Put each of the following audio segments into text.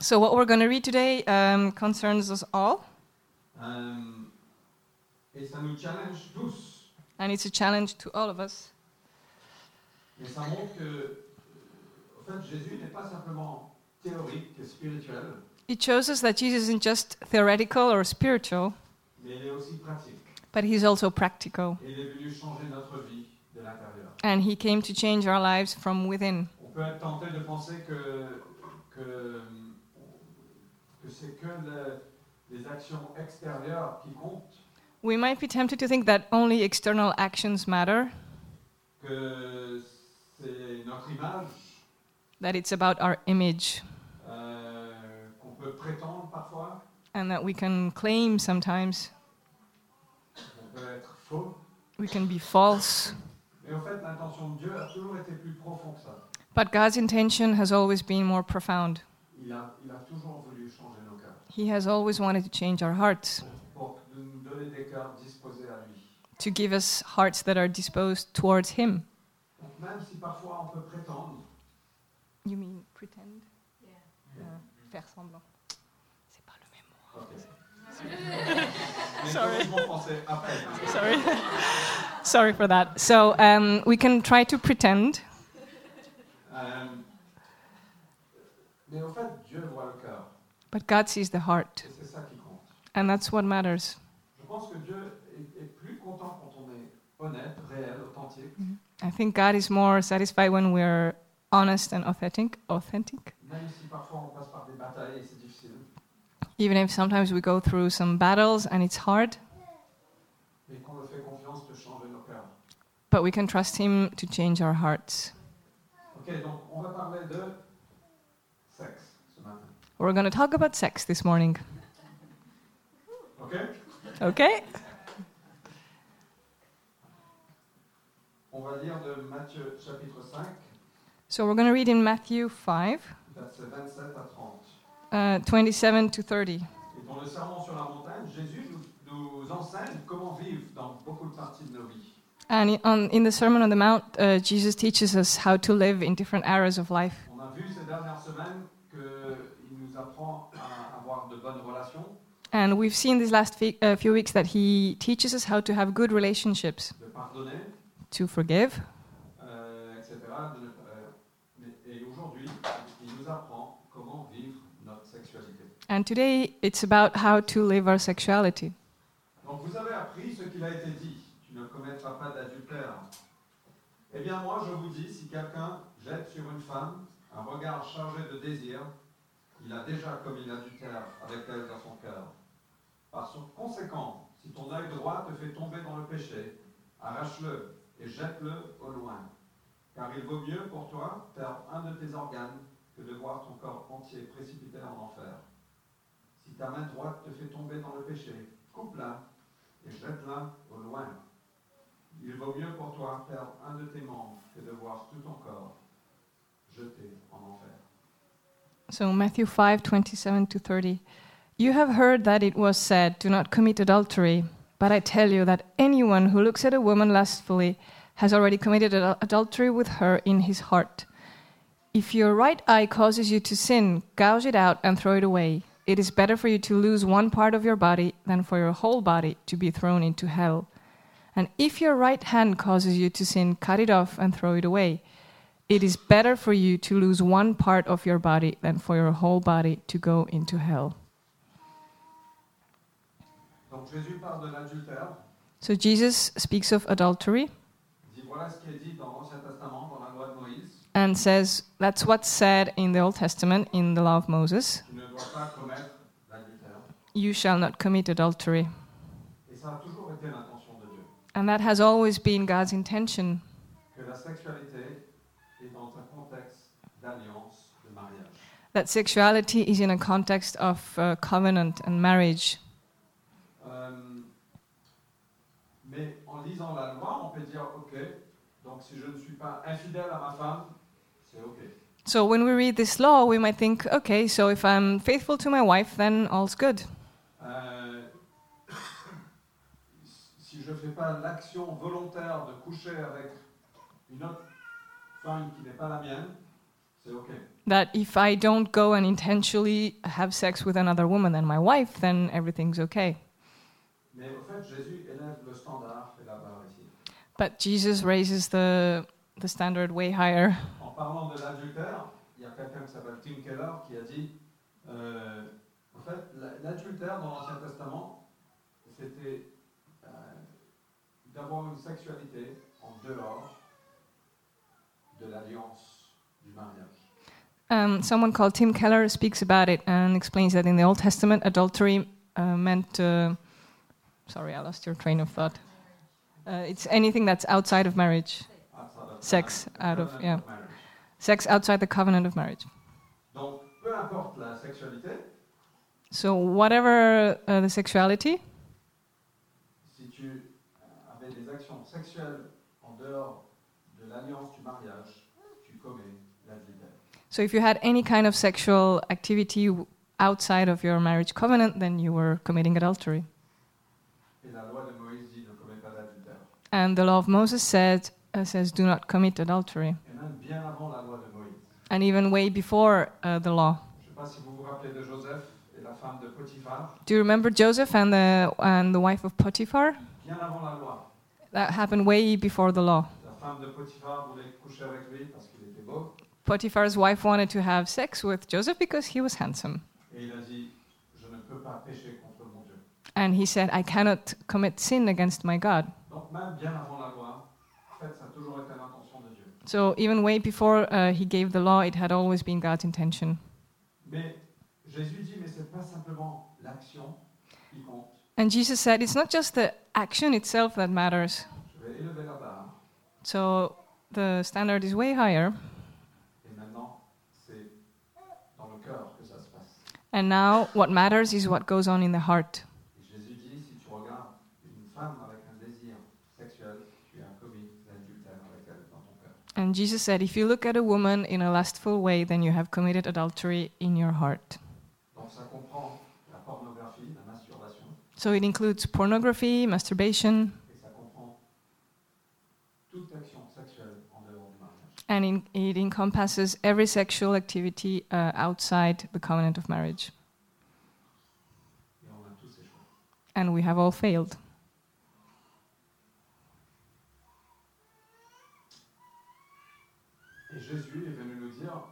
So, what we're going to read today um, concerns us all, et ça nous challenge tous. and it's a challenge to all of us. Et ça montre que, euh, en fait, Jésus n'est pas simplement théorique et spirituel, It shows us that Jesus isn't just theoretical or spiritual, mais il est aussi pratique. but he's also practical. Et il est venu changer notre vie de l'intérieur. And he came to change our lives from within. On peut être tenté de penser que, que, que c'est que le- les actions extérieures qui comptent, We might be tempted to think that only external actions matter, que c'est notre image that it's about our image, euh, qu'on peut prétendre parfois, and that we can claim sometimes, qu'on peut être faux. we can be false. Mais en fait, l'intention de Dieu a toujours été plus profonde que ça. But God's intention has always been more profound. Il a, il a toujours voulu changer nos cœurs He has always wanted to change our hearts, pour nous donner des cœurs disposés à lui. to give us hearts that are disposed towards Him. Donc même si parfois on peut prétendre, You mean pretend? Yeah. faire semblant. C'est pas le même ok. Sorry. corrige mon français après. mot. Sorry. Sorry for that. So um, we can try to pretend, Um, mais au fait, Dieu voit le cœur. but God sees the heart, Et c'est ça qui compte. and that's what matters. Je pense que Dieu est, est plus content quand on est honnête, réel, authentique, mm-hmm. I think God is more satisfied when we're honest and authentic, authentic, même si parfois on passe par des batailles et c'est difficile. even if sometimes we go through some battles and it's hard, Mais qu'on le fait confiance de changer nos cœurs. but we can trust Him to change our hearts. Ok, donc on va parler de sexe ce matin. We're going to talk about sex this morning. Ok Okay? On va lire de Matthieu chapitre 5, So we're going to read in Matthew 5, versets 27 à 30. uh, 27 to 30. Et dans le sermon sur la montagne, Jésus nous, nous enseigne comment vivre dans beaucoup de parties de nos vies. And in, on, in the Sermon on the Mount, uh, Jesus teaches us how to live in different areas of life. On a vu ces dernières semaines qu'il nous apprend à avoir de bonnes relations, And we've seen these last fe- uh, few weeks that he teaches us how to have good relationships, de pardonner, to forgive. euh, etc. de euh, et aujourd'hui, il nous apprend comment vivre notre sexualité. And today it's about how to live our sexuality. Donc vous avez appris ce qu'il a été dit, Eh bien moi je vous dis, si quelqu'un jette sur une femme un regard chargé de désir, il a déjà commis l'adultère avec elle dans son cœur. Par conséquent, si ton œil droit te fait tomber dans le péché, arrache-le et jette-le au loin. Car il vaut mieux pour toi perdre un de tes organes que de voir ton corps entier précipité en enfer. Si ta main droite te fait tomber dans le péché, coupe-la et jette-la au loin. Il vaut mieux pour toi perdre un de tes membres que de voir tout ton corps jeté en enfer. So Matthew 5, 27 to 30. You have heard that it was said, Do not commit adultery. But I tell you that anyone who looks at a woman lustfully has already committed adul- adultery with her in his heart. If your right eye causes you to sin, gouge it out and throw it away. It is better for you to lose one part of your body than for your whole body to be thrown into hell. And if your right hand causes you to sin, cut it off and throw it away. It is better for you to lose one part of your body than for your whole body to go into hell. Donc Jésus parle de. So Jesus speaks of adultery Il dit voilà ce qui est dit dans l'Ancien Testament, dans la loi de Moïse. and says that's what's said in the Old Testament in the law of Moses Tu ne dois pas commettre l'adultère. you shall not commit adultery. Et ça a toujours été l'intention de Dieu. And that has always been God's intention Que la sexualité est dans un contexte d'alliance, de mariage. that sexuality is in a context of uh, covenant and marriage. Euh, mais en lisant la loi, on peut dire ok, donc si je ne suis pas infidèle à ma femme, c'est ok. So when we read this law, we might think, okay, so if I'm faithful to my wife, then all's good. Ne fais pas l'action volontaire de coucher avec une autre femme qui n'est pas la mienne, c'est OK. That if I don't go and intentionally have sex with another woman than my wife, then everything's okay. Mais au fait, Jésus élève le standard et la barre ici. But Jesus raises the, the standard way higher. En parlant de l'adultère, il y a quelqu'un qui s'appelle Tim Keller qui a dit euh, en fait, la- l'adultère dans l'Ancien Testament, c'était d'avoir une sexualité en dehors de l'alliance du mariage. Um, someone called Tim Keller speaks about it and explains that in the Old Testament, adultery uh, meant. Uh, sorry, I lost your train of thought. Uh, it's anything that's outside of marriage, Outside of Sex out of- yeah. marriage. sex outside the covenant of marriage. Donc, peu importe la sexualité, So, whatever uh, the sexuality, si tu euh, avais des actions sexuelles en dehors de l'alliance du mariage, tu commets l'adultère. So if you had any kind of sexual activity outside of your marriage covenant, then you were committing adultery. Et la loi de Moïse dit ne commets pas d'adultère. And the law of Moses said, uh, says, do not commit adultery. Et même bien avant la loi de Moïse. And even way before uh, the law. Je ne sais pas si vous vous rappelez de Joseph et la femme de Potiphar. Do you remember Joseph and the, and the wife of Potiphar? Bien avant la loi, That happened way before the law. la femme de Potiphar voulait coucher avec lui parce qu'il était beau. Potiphar's wife wanted to have sex with Joseph because he was handsome. Et il a dit Je ne peux pas pécher contre mon Dieu. And he said, I cannot commit sin against my God. Donc, même bien avant la loi, en fait, ça a toujours été l'intention de Dieu. So even way before uh, he gave the law, it had always been God's intention. Mais Jésus dit Mais pas simplement qui. And Jesus said, it's not just the action itself that matters. Je vais la barre. So the standard is way higher. Et maintenant, c'est dans le cœur que ça se passe. And now what matters is what goes on in the heart. Et Jésus dit, si tu regardes une femme avec un désir sexuel, tu as commis l'adultère avec elle dans ton cœur. And Jesus said, if you look at a woman in a lustful way, then you have committed adultery in your heart. Donc ça comprend la pornographie, la masturbation, So it includes pornography, masturbation, et ça comprend toute action sexuelle en dehors du mariage. And in, it encompasses every sexual activity uh, outside the covenant of marriage. Et on a tous ces choix. And we have all failed. Et Jésus est venu nous dire,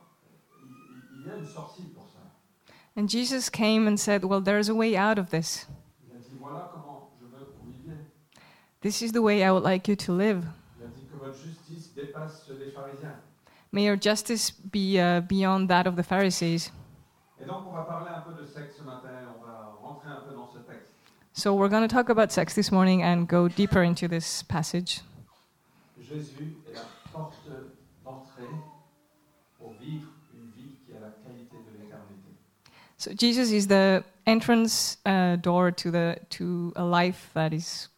il, il y a une sortie pour ça. And Jesus came and said, Well, there's a way out of this. Il a dit, voilà comment je veux que vous viviez. This is the way I would like you to live. Il a dit que votre ceux des pharisiens. May your justice be uh, beyond that of the Pharisees. Et donc on va parler un peu de sexe ce matin, on va rentrer un peu dans ce texte. So we're going to talk about sex this morning and go deeper into this passage. Jésus est la porte d'entrée pour vivre une vie qui a la qualité de l'éternité. So Jesus is the entrance uh, door to the to a life that is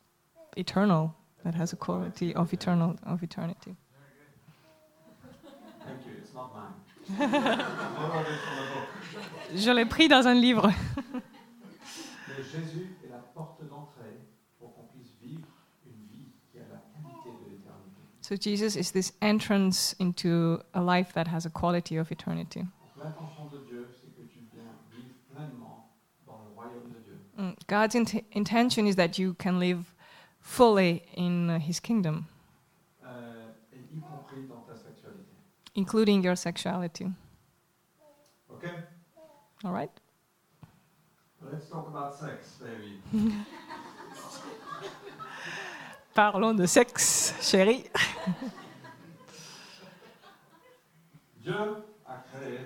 eternal, that has a quality of eternal of eternity. Je l'ai pris dans un livre. Mais Jésus est la porte d'entrée pour qu'on puisse vivre une vie qui a la qualité de l'éternité. So Jesus is this entrance into a life that has a quality of eternity. L'intention de Dieu, c'est que tu viens vivre pleinement dans le royaume de Dieu. Mm, God's int- intention is that you can live fully in uh, His kingdom, Euh, et y compris dans ta sexualité. Including your sexuality. Ok All right. Let's talk about sex, baby. Parlons de sexe, chérie. Dieu a créé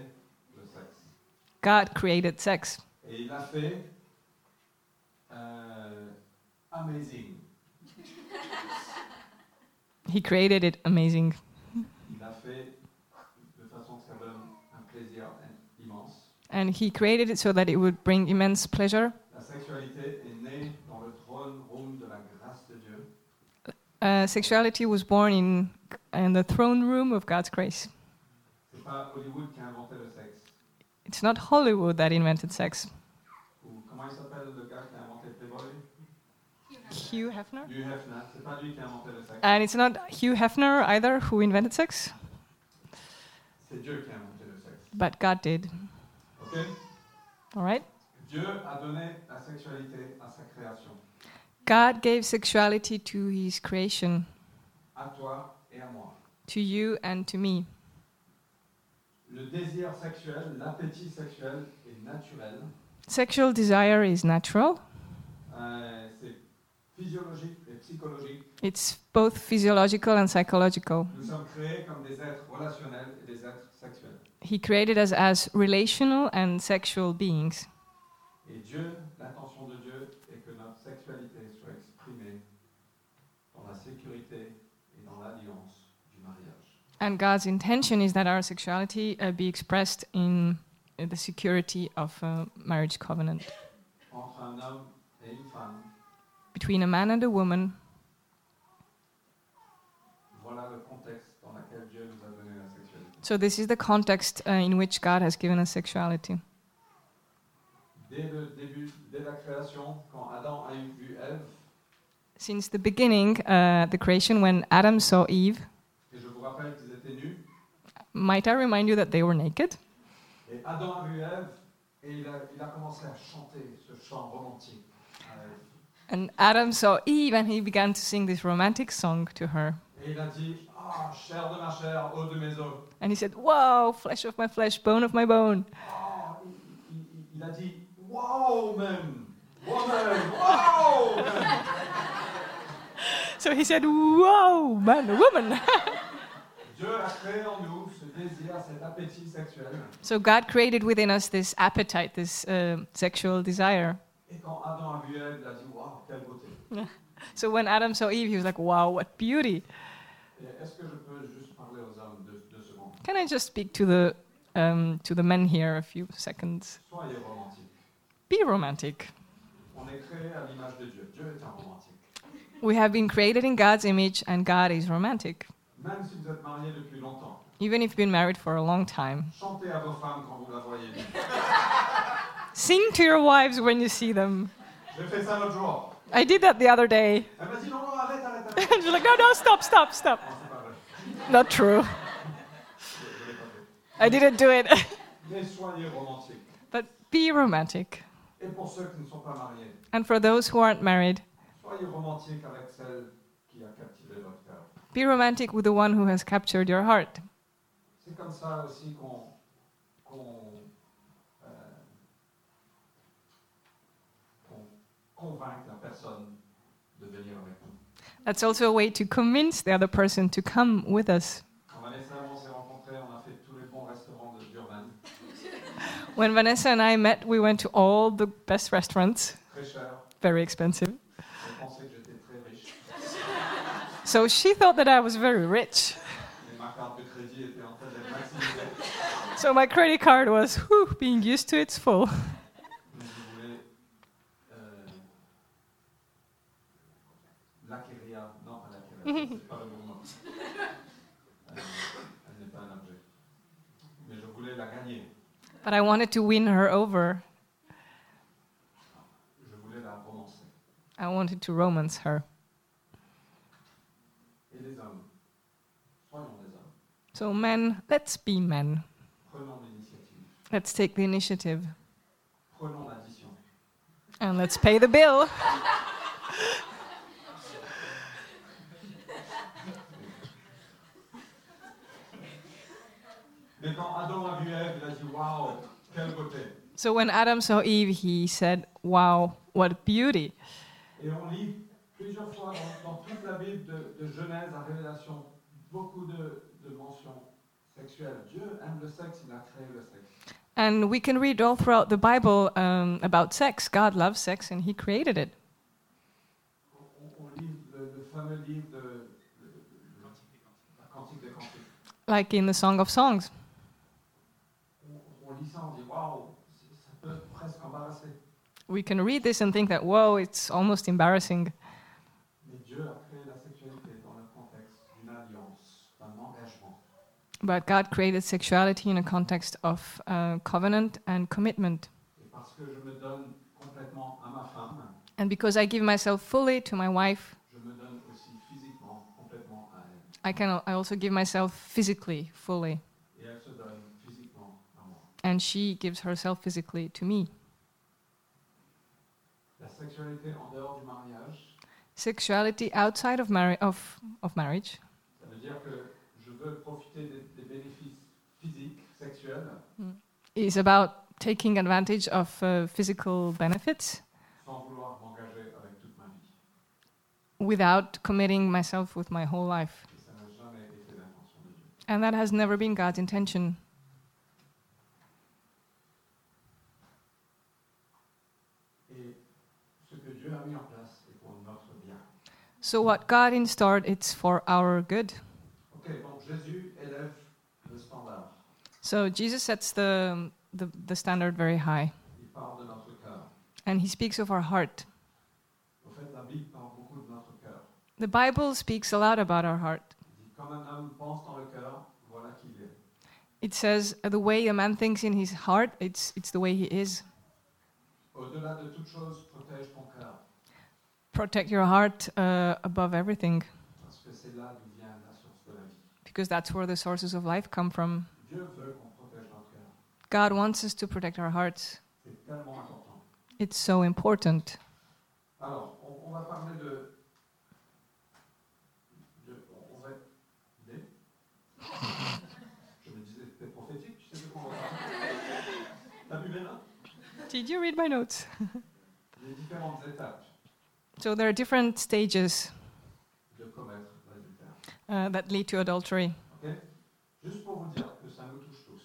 le sexe. God created sex, Et il a fait euh, amazing. He created it amazing. Il a fait de façon que ça donne un plaisir immense. And He created it so that it would bring immense pleasure. La sexualité est née dans le trône room de la grâce de Dieu. Uh, sexuality was born in, in the throne room of God's grace. Pas qui a le sexe. It's not Hollywood that invented sex. Ou comment il s'appelle le gars qui a Hugh Hefner? Hugh Hefner. Pas lui qui a le sexe. And it's not Hugh Hefner either who invented sex. Dieu qui a le sexe. but God did. Ok All right? Dieu a donné la sexualité à sa création, God gave sexuality to his creation, à toi et à moi. to you and to me. Le désir sexuel, l'appétit sexuel est naturel. Sexual desire is natural, euh, c'est physiologique et psychologique. it's both physiological and psychological. Nous sommes créés comme des êtres relationnels et des êtres. He created us as relational and sexual beings. Et Dieu, l'intention de Dieu est que notre sexualité soit exprimée dans la sécurité et dans l'alliance du mariage. And God's intention is that our sexuality uh, be expressed in uh, the security of a marriage covenant Entre un homme et une femme, between a man and a woman. voilà le contexte dans lequel Dieu nous a donné la sexualité. So, this is the context uh, in which God has given us sexuality. Début, création, quand Adam a eu vu Ève, Since the beginning, uh, the creation, when Adam saw Eve, et je vous rappelle nus, might I remind you that they were naked? et Adam a vu Ève, et il a, il a commencé à chanter ce chant romantique. And Adam saw Eve and he began to sing this romantic song to her. Et il a dit Ah, chair de ma chair, eau de mes os. And he said, Wow, flesh of my flesh, bone of my bone. Ah, il, il- il- il a dit Wow, même Woman Wow. So he said, Wow, man, woman. Dieu a créé en nous ce désir, cet appétit sexuel. so God created within us this appetite, this uh, sexual desire. Et quand Adam a vu Ève, il a dit Waouh, quelle beauté So when Adam saw Eve, he was like, Wow, what beauty. Can I just speak to the, um, to the men here a few seconds? Be romantic. On est créé à l'image de Dieu. Dieu est un romantique. We have been created in God's image, and God is romantic. Même si vous êtes mariés depuis longtemps, Even if you've been married for a long time, chantez à vos femmes quand vous la voyez. sing to your wives when you see them. J'ai fait ça l'autre jour. I did that the other day. And she's like, No, no, stop, stop, stop. Non, c'est pas vrai. Not true. Je, je l'ai pas fait. I didn't do it. Mais soyez romantiques. but be romantic. Et pour ceux qui ne sont pas mariés, And for those who aren't married, soyez romantiques avec celle qui a captivé votre cœur. be romantic with the one who has captured your heart. C'est comme ça aussi qu'on qu'on, euh, qu'on convainc la personne de venir avec nous. That's also a way to convince the other person to come with us. Quand Vanessa et moi on s'est rencontrés, on a fait tous les bons restaurants de Durban, When Vanessa and I met, we went to all the best restaurants, very expensive. Je pensais que j'étais très riche, So she thought that I was very rich. mais ma carte de crédit était en train d'être maximisée. So my credit card was whew, being used to its full. Mais je voulais euh, l'acquérir, non pas l'acquérir, c'est pas le bon mot. Euh, elle n'est pas un objet. Mais je voulais la gagner. But I wanted to win her over. Je voulais la romancer. I wanted to romance her. Et les hommes, soyons des hommes. So, men, let's be men. Prenons l'initiative. Let's take the initiative. Prenons l'addition. And let's pay the bill. Mais quand Adam a vu Ève, il a dit Waouh, quelle beauté. So, when Adam saw Eve, he said, Wow, what beauty. Et on lit plusieurs fois dans, dans toute la Bible, de, de Genèse à Révélation, beaucoup de, de mentions sexuelles. Dieu aime le sexe, il a créé le sexe. And we can read all throughout the Bible um, about sex. God loves sex and he created it. Like in the Song of Songs. We can read this and think that, whoa, it's almost embarrassing. But God created sexuality in a context of uh, covenant and commitment. Et parce que je me donne à ma femme, And because I give myself fully to my wife, je me donne aussi à elle. I can I also give myself physically fully. Et elle se donne physiquement à moi. And she gives herself physically to me. La sexualité en dehors du mariage, Sexuality outside of, marri- of, of marriage ça veut dire que je veux profiter des, des bénéfices physiques, sexuels, is about taking advantage of uh, physical benefits sans vouloir m'engager avec toute ma vie. without committing myself with my whole life. Et ça jamais été de Dieu. And that has never been God's intention. Et ce que Dieu a mis en place est pour notre bien. So, what God installed, it's for our good. Ok, donc Jésus élève le standard. So, Jesus sets the, the, the standard very high, Il parle de notre cœur. and he speaks of our heart. Au fait, la Bible parle beaucoup de notre cœur. The Bible speaks a lot about our heart. Il un homme pense dans le cœur, voilà qui il est. It says the way a man thinks in his heart, it's, it's the way he is. Au-delà de toute chose, protège ton cœur. Protect your heart uh, above everything, Parce que là vient la de la vie. because that's where the sources of life come from. Dieu veut qu'on protège notre cœur. God wants us to protect our hearts. C'est tellement important. It's so important. Alors, on, on va parler de. de on va. Des. Je me disais, c'était prophétique, tu sais de quoi on va parler T'as vu Did you read my notes? Les différentes étapes So there are different stages de commettre l'adultère. uh, that lead to adultery. Ok Juste pour vous dire que ça nous touche tous.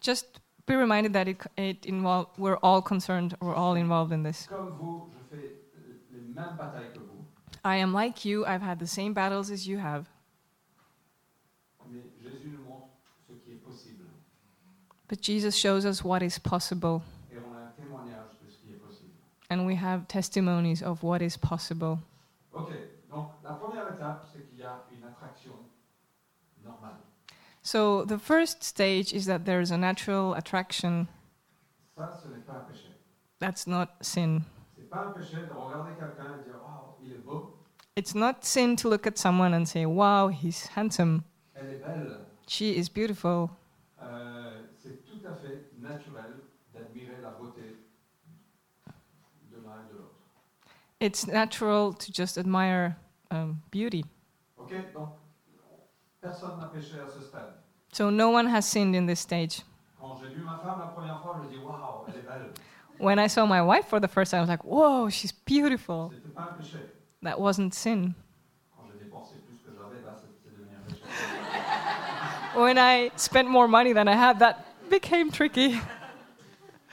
Just be reminded that it, it involve, we're all concerned, we're all involved in this. Comme vous, je fais les mêmes batailles que vous, I am like you, I've had the same battles as you have, mais Jésus nous montre ce qui est possible. but Jesus shows us what is possible, Et on a un témoignage de ce qui est possible. And we have testimonies of what is possible. Ok, donc la première étape, c'est qu'il y a une attraction normale. So the first stage is that there is a natural attraction. Ça, ce n'est pas un péché. That's not sin. C'est pas un péché de regarder quelqu'un et dire Waouh, il est beau, It's not sin to look at someone and say, wow, he's handsome, elle est belle. she is beautiful. Euh, c'est tout à fait naturel d'admirer la beauté de l'un et de l'autre. It's natural to just admire um, beauty. Ok, donc personne n'a péché à ce stade. So no one has sinned in this stage. Quand j'ai vu ma femme la première fois, je dis Waouh, elle est belle. When I saw my wife for the first time, I was like, whoa, she's beautiful. C'était pas un péché. That wasn't sin. Quand j'ai dépensé plus que j'avais, là, c'est c'est devenu un péché. When I spent more money than I had, that became tricky.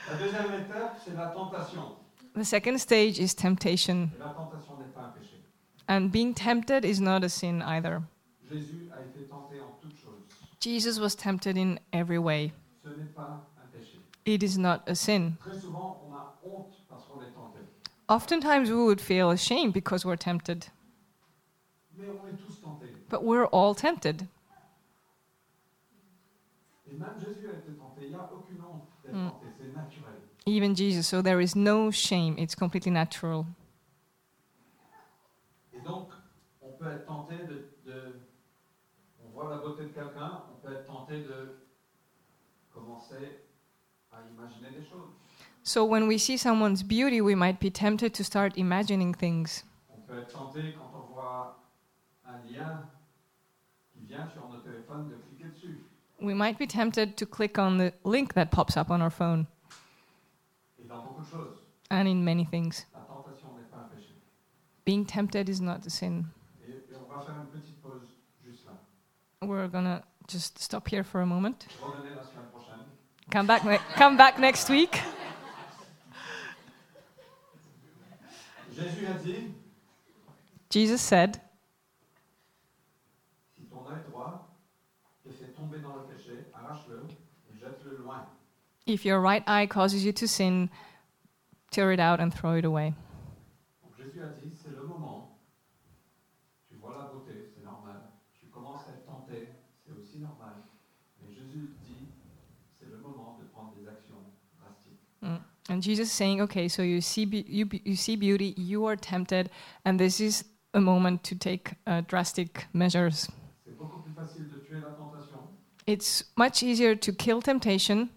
La deuxième étape, c'est la tentation. The second stage is temptation. Et la tentation n'est pas un péché. And being tempted is not a sin either. Jésus a été tenté en toutes choses. Jesus was tempted in every way. Ce n'est pas un péché. It is not a sin. Très souvent, on a honte parce qu'on est tenté. Oftentimes we would feel ashamed because we're tempted, Mais on est tous tentés. but we're all tempted. Et même Jésus a été tenté. Il n'y a aucune honte d'être Mm. Tenté. C'est naturel. Even Jesus. So there is no shame. It's completely natural. Et donc, on peut être tenté de, de- On voit la beauté de quelqu'un, on peut être tenté de commencer à imaginer des choses. So when we see someone's beauty, we might be tempted to start imagining things. On peut être tenté quand on voit un lien qui vient sur notre téléphone de cliquer dessus. We might be tempted to click on the link that pops up on our phone, Et dans beaucoup de choses, and in many things. la tentation n'est pas un péché. Being tempted is not a sin. Et, et on va faire une petite pause juste là. We're gonna just stop here for a moment. Revenez la semaine prochaine. Come back, ne- come back next week. Jésus a dit, Jesus said, si ton œil droit te fait tomber dans le péché, arrache-le et jette-le loin. "If your right eye causes you to sin, tear it out and throw it away." Donc Jésus a dit, c'est le moment. Tu vois la beauté, c'est normal. Tu commences à être tenté, c'est aussi normal. Mais Jésus dit, c'est le moment de prendre des actions drastiques. Mm. And Jesus is saying, "Okay, so you see, be- you, you see beauty, you are tempted, and this is a moment to take uh, drastic measures. C'est plus de tuer la It's much easier to kill temptation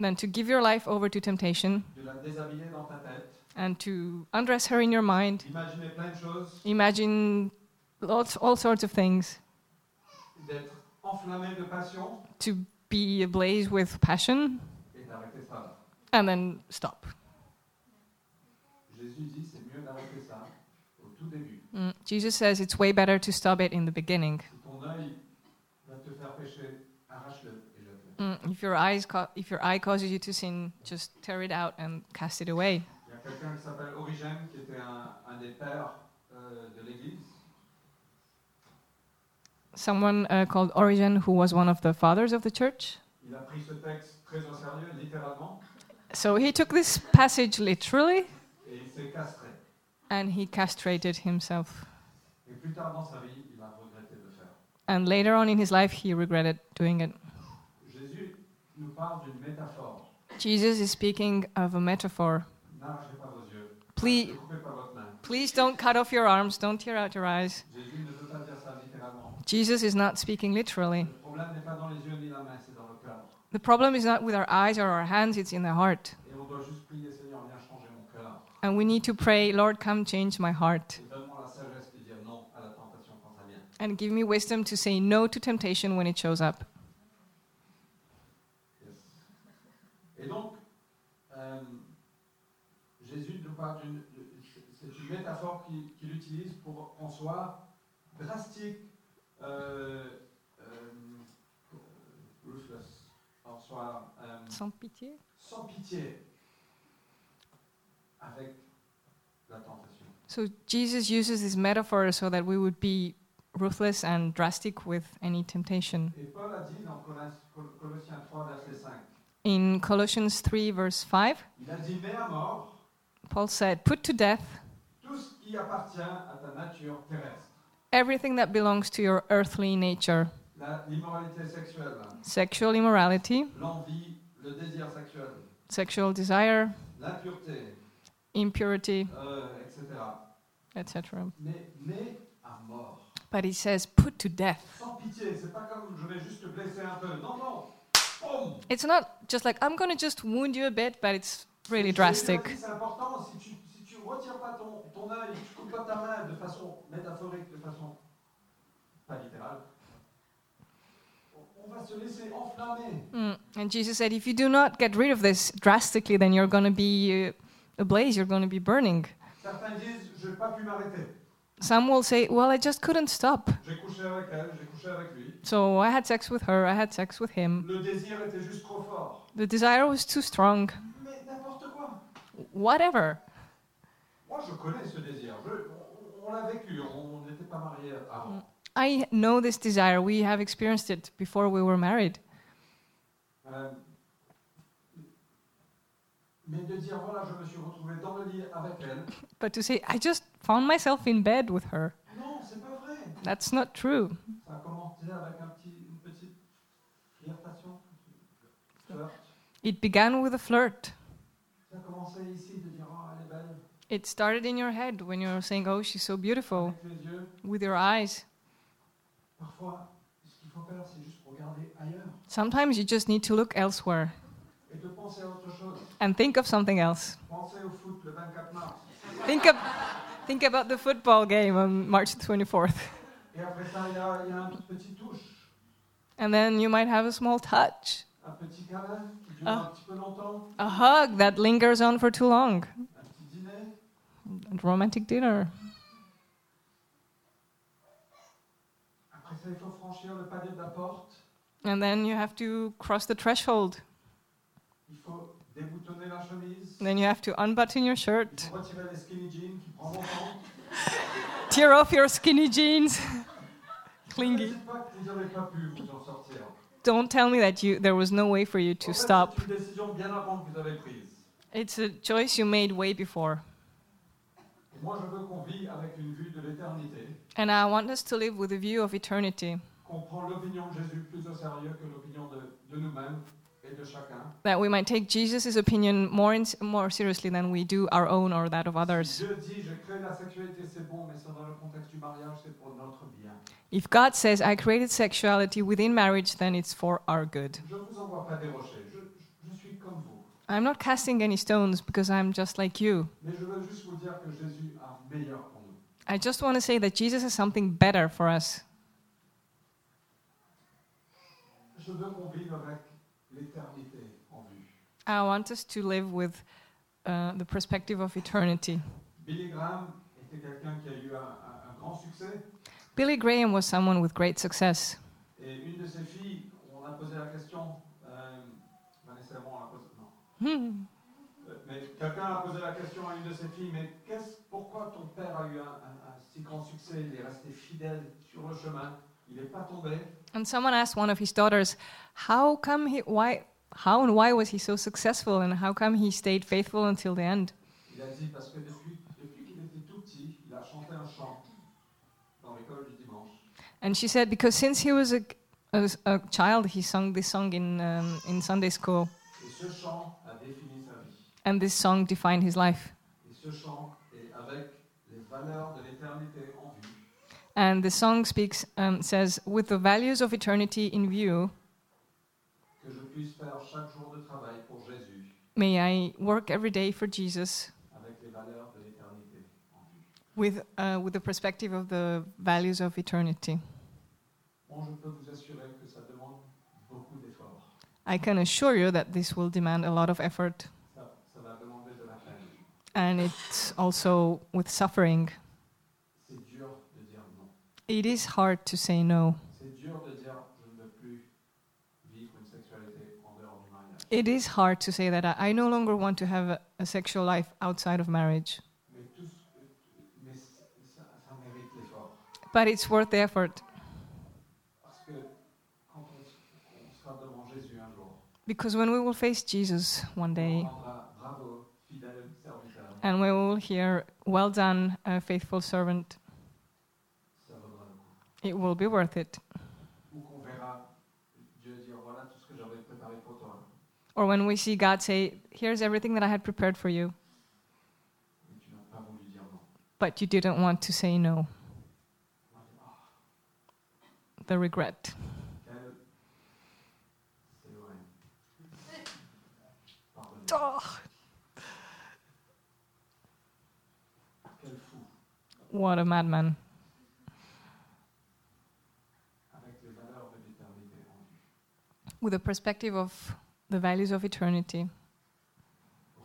than to give your life over to temptation de la déshabiller dans ta tête, and to undress her in your mind, d'imaginer plein de choses, imagine lots, all sorts of things, d'être enflammé de passion to be ablaze with passion, et d'arrêter ça. là. and then stop. Jésus dit c'est mieux d'arrêter ça au tout début. Mm, Jesus says it's way better to stop it in the beginning. Si ton œil va te faire pécher, arrache-le et jette-le. Mm, if your eyes if your eye causes you to sin, just tear it out and cast it away. Il y a quelqu'un qui s'appelle Origène, qui était un, un des pères euh, de l'Église. Someone uh, called Origen, who was one of the fathers of the church. Il a pris ce texte très au sérieux, littéralement, So he took this passage literally et il s'est castré. and he castrated himself. Et plus tard dans sa vie, il a regretté de faire. And later on in his life, he regretted doing it. Jesus is speaking of a metaphor. Please, please don't cut off your arms, don't tear out your eyes. Jesus is not speaking literally. The problem is not with our eyes or our hands, it's in the heart. And we need to pray, Lord, come change my heart. And give me wisdom to say no to temptation when it shows up. Yes. Et donc, euh, Jésus nous parle d'une. C'est une métaphore qu'il qu'il utilise pour drastique, euh, euh, ruthless, euh, Sans pitié. sans pitié avec la tentation. So Jesus uses this metaphor so that we would be ruthless and drastic with any temptation. Et Paul a dit dans Coloss- Col- Colossiens 3, verset 5, In Colossians 3, verse 5, il a dit à mort Paul said, Put to death tout ce qui appartient à ta nature terrestre. everything that belongs to your earthly nature La- sexual immorality, l'envie, le désir sexuel, sexual desire, impurity, euh, etc. etc. Mais, mais à mort. But he says, Put to death. Sans pitié, c'est pas comme je vais juste te blesser un peu. Non, non. Boum. It's not just like, I'm going to just wound you a bit, but it's really drastic. dit, C'est important, si tu si tu retires pas ton, ton œil, tu coupes pas ta main de façon métaphorique, de façon pas littérale, on- on va se laisser enflammer. Mm. And Jesus said, If you do not get rid of this drastically, then you're going to be uh, ablaze, you're going to be burning. Disent, je n'ai pas pu m'arrêter. Some will say, Well, I just couldn't stop. J'ai couché avec elle, j'ai couché avec lui. So I had sex with her, I had sex with him. Le désir était juste trop fort. The desire was too strong. Mais n'importe quoi. Whatever. Moi, je connais ce désir. Je- on on l'a vécu. On n'était pas mariés avant. Mm. I know this desire. We have experienced it before we were married. Euh, dire, voilà, je me suis retrouvé dans le lit avec elle. But to say, I just found myself in bed with her, Non, pas vrai. that's not true. Ça a commencé avec un petit, une petite flirtation. Flirt. It began with a flirt. Ça a commencé ici de dire, oh, elle est belle. It started in your head when you were saying, Oh, she's so beautiful, Avec les yeux. with your eyes. Parfois, ce qu'il faut faire, c'est juste regarder ailleurs Sometimes you just need to look elsewhere et de penser à autre chose. and think of something else. Pensez au foot le 24 mars. Think, of, think about the football game on March 24th. Et après ça, il y a, il y a un petit touche, And then you might have a small touch, un petit câlin qui dure un petit peu longtemps, a hug that lingers on for too long, la dinner. And then you have to cross the threshold. Il faut déboutonner la chemise. Then you have to unbutton your shirt, faut retirer les skinny jeans qui prend longtemps. tear off your skinny jeans, clingy. dites pas que vous n'avez pas pu vous en sortir. Don't tell me that you there was no way for you to stop. C'est une décision bien avant que vous avez prise. It's a choice you made way before. And I want us to live with a view of eternity, qu'on prend l'opinion de Jésus plus au sérieux que l'opinion de, de nous-mêmes et de chacun. that we might take Jesus' opinion more in, more seriously than we do our own or that of others. Dieu dit, je crée la sexualité, c'est bon, mais c'est dans le contexte du mariage, c'est pour notre bien. If God says, I created sexuality within marriage, then it's for our good. I'm not casting any stones because I'm just like you. Mais je veux juste vous dire que Jésus a meilleur pour nous. I just want to say that Jesus has something better for us. Je veux qu'on vive avec l'éternité en vue. I want us to live with uh, the perspective of eternity. Billy Graham était qui a eu un, un-. Billy Graham was someone with great success. Et une de ses filles, on a posé la question, euh, Vanessa Bon a posé, non. Hmm. Euh, Mais quelqu'un a posé la question à une de ses filles, mais qu'est-ce, pourquoi ton père a eu un, un- un si grand succès Il est resté fidèle sur le chemin, il n'est pas tombé. And someone asked one of his daughters, "How come he? Why? How and why was he so successful? And how come he stayed faithful until the end?" Il a dit parce que depuis, depuis qu'il était tout petit, il a chanté un chant dans l'école du dimanche. And she said, "Because since he was a, a, a child, he sung this song in um, in Sunday school, Et ce chant a défini sa vie. And this song defined his life. Et ce chant est avec les valeurs de l'éternité en vue. And the song speaks um, says, with the values of eternity in view, Que je faire jour de pour Jésus may I work every day for Jesus." avec les de en vue. with uh, with the perspective of the values of eternity. Bon, je peux vous que ça demande beaucoup d'efforts. I can assure you that this will demand a lot of effort, Ça, ça va demander de la peine. And it's also with suffering. It is hard to say no. It is hard to say that I, I no longer want to have a, a sexual life outside of marriage, but it's worth the effort because when we will face Jesus one day, and we will hear, "Well done, a faithful servant," ça vaudra le coup. it will be worth it. Ou qu'on verra Dieu dire voilà tout ce que j'avais préparé pour toi. Or when we see God say, "Here's everything that I had prepared for you," Mais tu n'as pas voulu dire non. but you didn't want to say no. On va dire, The regret. quel. C'est vrai. Pardonnez. Oh, what a madman. Avec les valeurs de l'éternité en vue. With the perspective of the values of eternity,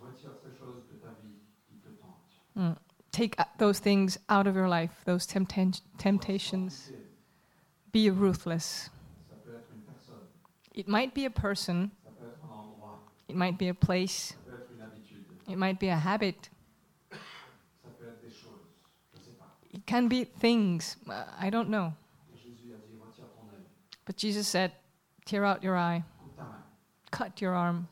Retire ces choses de ta vie qui te tentent. mm, take uh, those things out of your life, those tempta- temptations. Be ruthless. Ça peut être une personne, It might be a person, ça peut être un endroit, it might be a place, ça peut être une habitude, it might be a habit, ça peut être des choses. Je ne sais pas. it can be things. I don't know. But Jesus said, tear out your eye, cut your arm.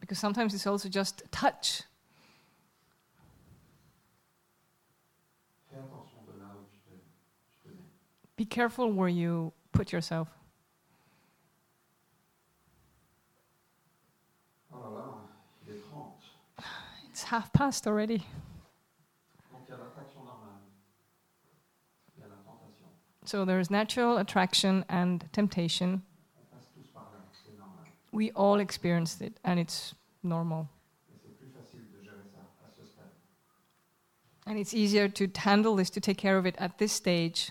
Because sometimes it's also just touch. Be careful where you put yourself. Oh là là, il est 30. It's half past already. Donc il y a l'attraction normale, il a past already. So there's natural attraction and temptation. On passe tous par là, c'est normal. We all experienced it, and it's normal. Mais c'est plus facile de gérer ça à ce stade. And it's easier to handle this, to take care of it at this stage.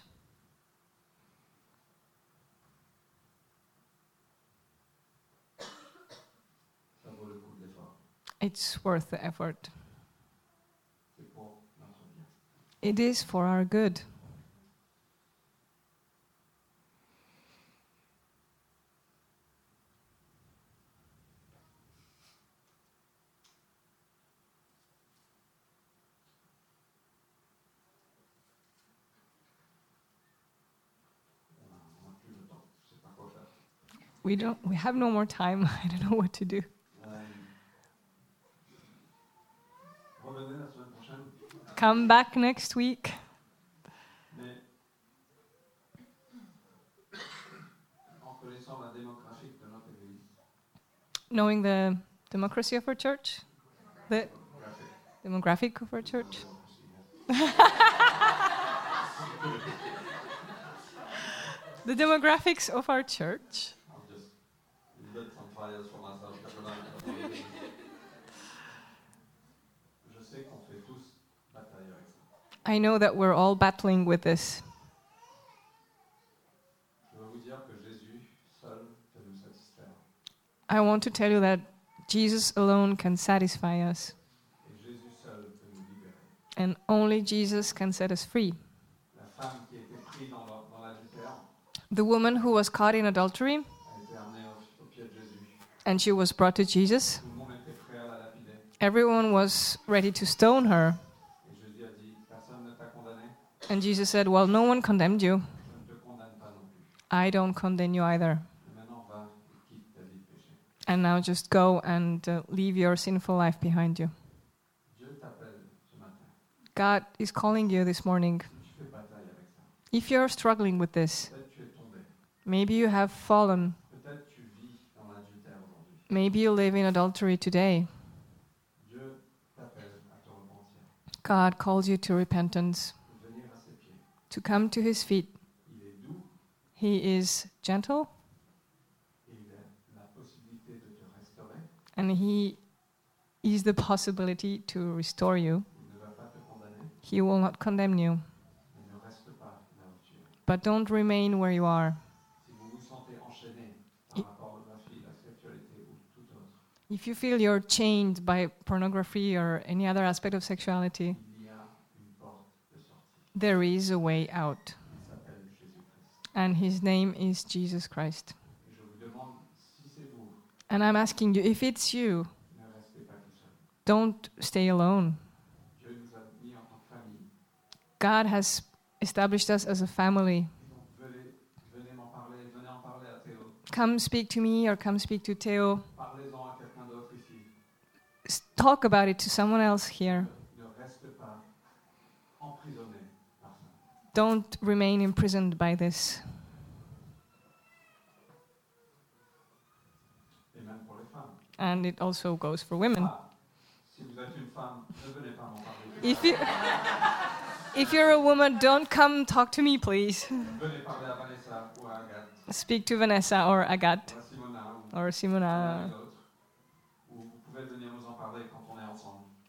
Ça vaut le coup de l'effort. It's worth the effort. C'est pour notre bien. It is for our good. On a, on a plus le temps, je ne sais pas quoi faire. We don't. We have no more time. I don't know what to do. Euh, revenez la semaine prochaine. Come back next week. Knowing the democracy of our church, the Demographic of our church. the demographics of our church. I'll just lit some fires for myself. Je sais qu'on fait tous bataille avec ça. I know that we're all battling with this. Je veux vous dire que Jésus seul peut nous satisfaire. I want to tell you that Jesus alone can satisfy us, Et Jésus seul peut nous libérer. and only Jesus can set us free. La femme qui a été prise dans la- dans l'adultère The woman who was caught in adultery a été amenée au, au pied de Jésus. and she was brought to Jesus, Tout le monde était prêt à la lapider. everyone was ready to stone her. Et Jésus a dit Personne ne t'a condamné, And Jesus said, Well, no one condemned you. I don't condemn you either. And now just go and uh, leave your sinful life behind you. God is calling you this morning. If you're struggling with this, maybe you have fallen, maybe you live in adultery today. God calls you to repentance, de venir à ses pieds. To come to his feet. He is gentle and he is the possibility to restore you. He will not condemn you. But don't remain where you are. If you feel you're chained by pornography or any other aspect of sexuality, il y a une porte de sortie. There is a way out. And his name is Jesus Christ. And I'm asking you, if it's you, don't stay alone. God has established us as a family. Come speak to me or come speak to Theo. Talk about it to someone else here. Ne reste pas emprisonné par ça. Don't remain imprisoned by this. And it also goes for women. If you if you're a woman, don't come talk to me, please. Speak to Vanessa or Agathe or Simona.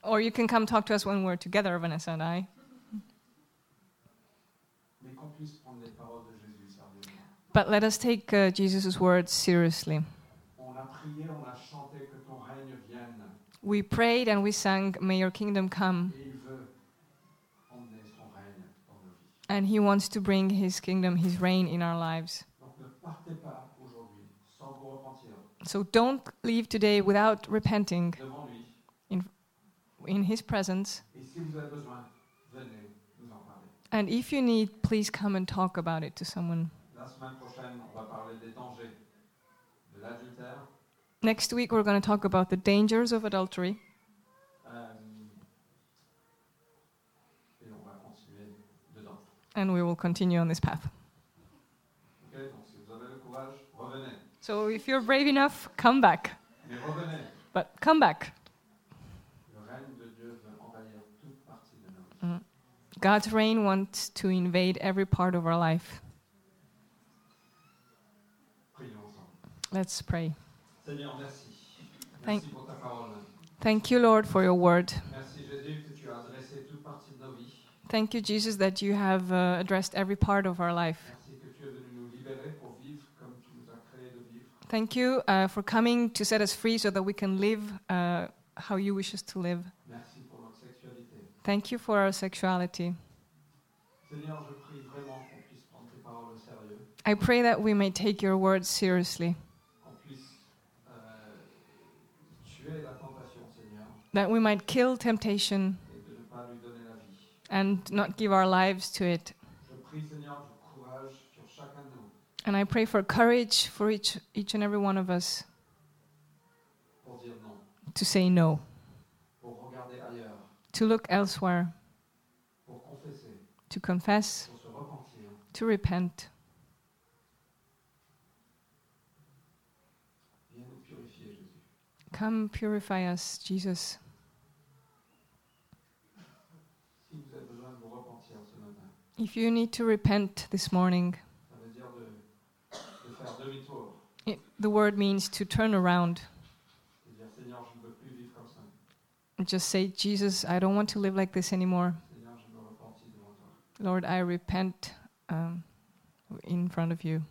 Or you can come talk to us when we're together, Vanessa and I. Mais qu'on puisse prendre les paroles de Jésus sérieusement. But let us take uh, Jesus' words seriously. On a prié, on a chanté que ton règne vienne. We prayed and we sang, May your kingdom come. Et il veut emmener son règne dans nos vies. And he wants to bring his kingdom, his reign in our lives. Donc ne partez pas aujourd'hui sans vous repentir So don't leave today without repenting lui. in his presence. Et si vous avez besoin, venez nous en parler. And if you need, please come and talk about it to someone. La semaine prochaine, on va parler des dangers de l'adultère. Next week, we're going to talk about the dangers of adultery. And we will continue on this path. So if you're brave enough, come back. But come back. Vies. God's reign wants to invade every part of our life. Let's pray. Seigneur, merci. Thank- Merci pour ta parole. Thank you, Lord, for your word. Merci Jésus que tu as adressé toute partie de nos vies. Thank you, Jesus, that you have uh, addressed every part of our life. Merci que tu es venu nous libérer pour vivre comme tu nous as créé de vivre. Thank you uh, for coming to set us free so that we can live uh, how you wish us to live. Merci pour notre sexualité. Thank you for our sexuality. Seigneur, je prie vraiment qu'on puisse prendre tes paroles au sérieux, I pray that we may take your words seriously, qu'on puisse euh, tuer la tentation, Seigneur, that we might kill temptation and not give our lives to it. And I pray for courage for each, each and every one of us to say no, to look elsewhere, to confess, to repent. Come purify us, Jesus. If you need to repent this morning, Ça veut dire de, de faire demi-tour. it, the word means to turn around. De dire Seigneur, je ne veux plus vivre comme ça. and Just say, Jesus, I don't want to live like this anymore. Seigneur, je me repentis devant toi. Lord, I repent um, in front of you.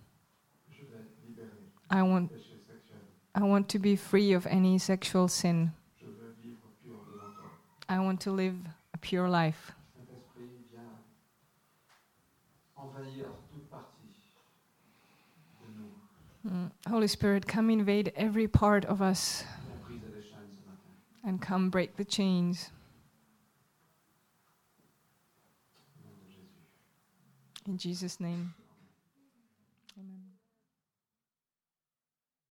Je vais être libéré I want, du péché sexuel. I want to be free of any sexual sin. Je veux vivre pur devant toi. I want to live a pure life. Envahir toute partie de nous. Mm. Holy Spirit, come invade every part of us Viens briser les chaînes ce matin. and come break the chains. Au nom de Jésus. In Jesus' name.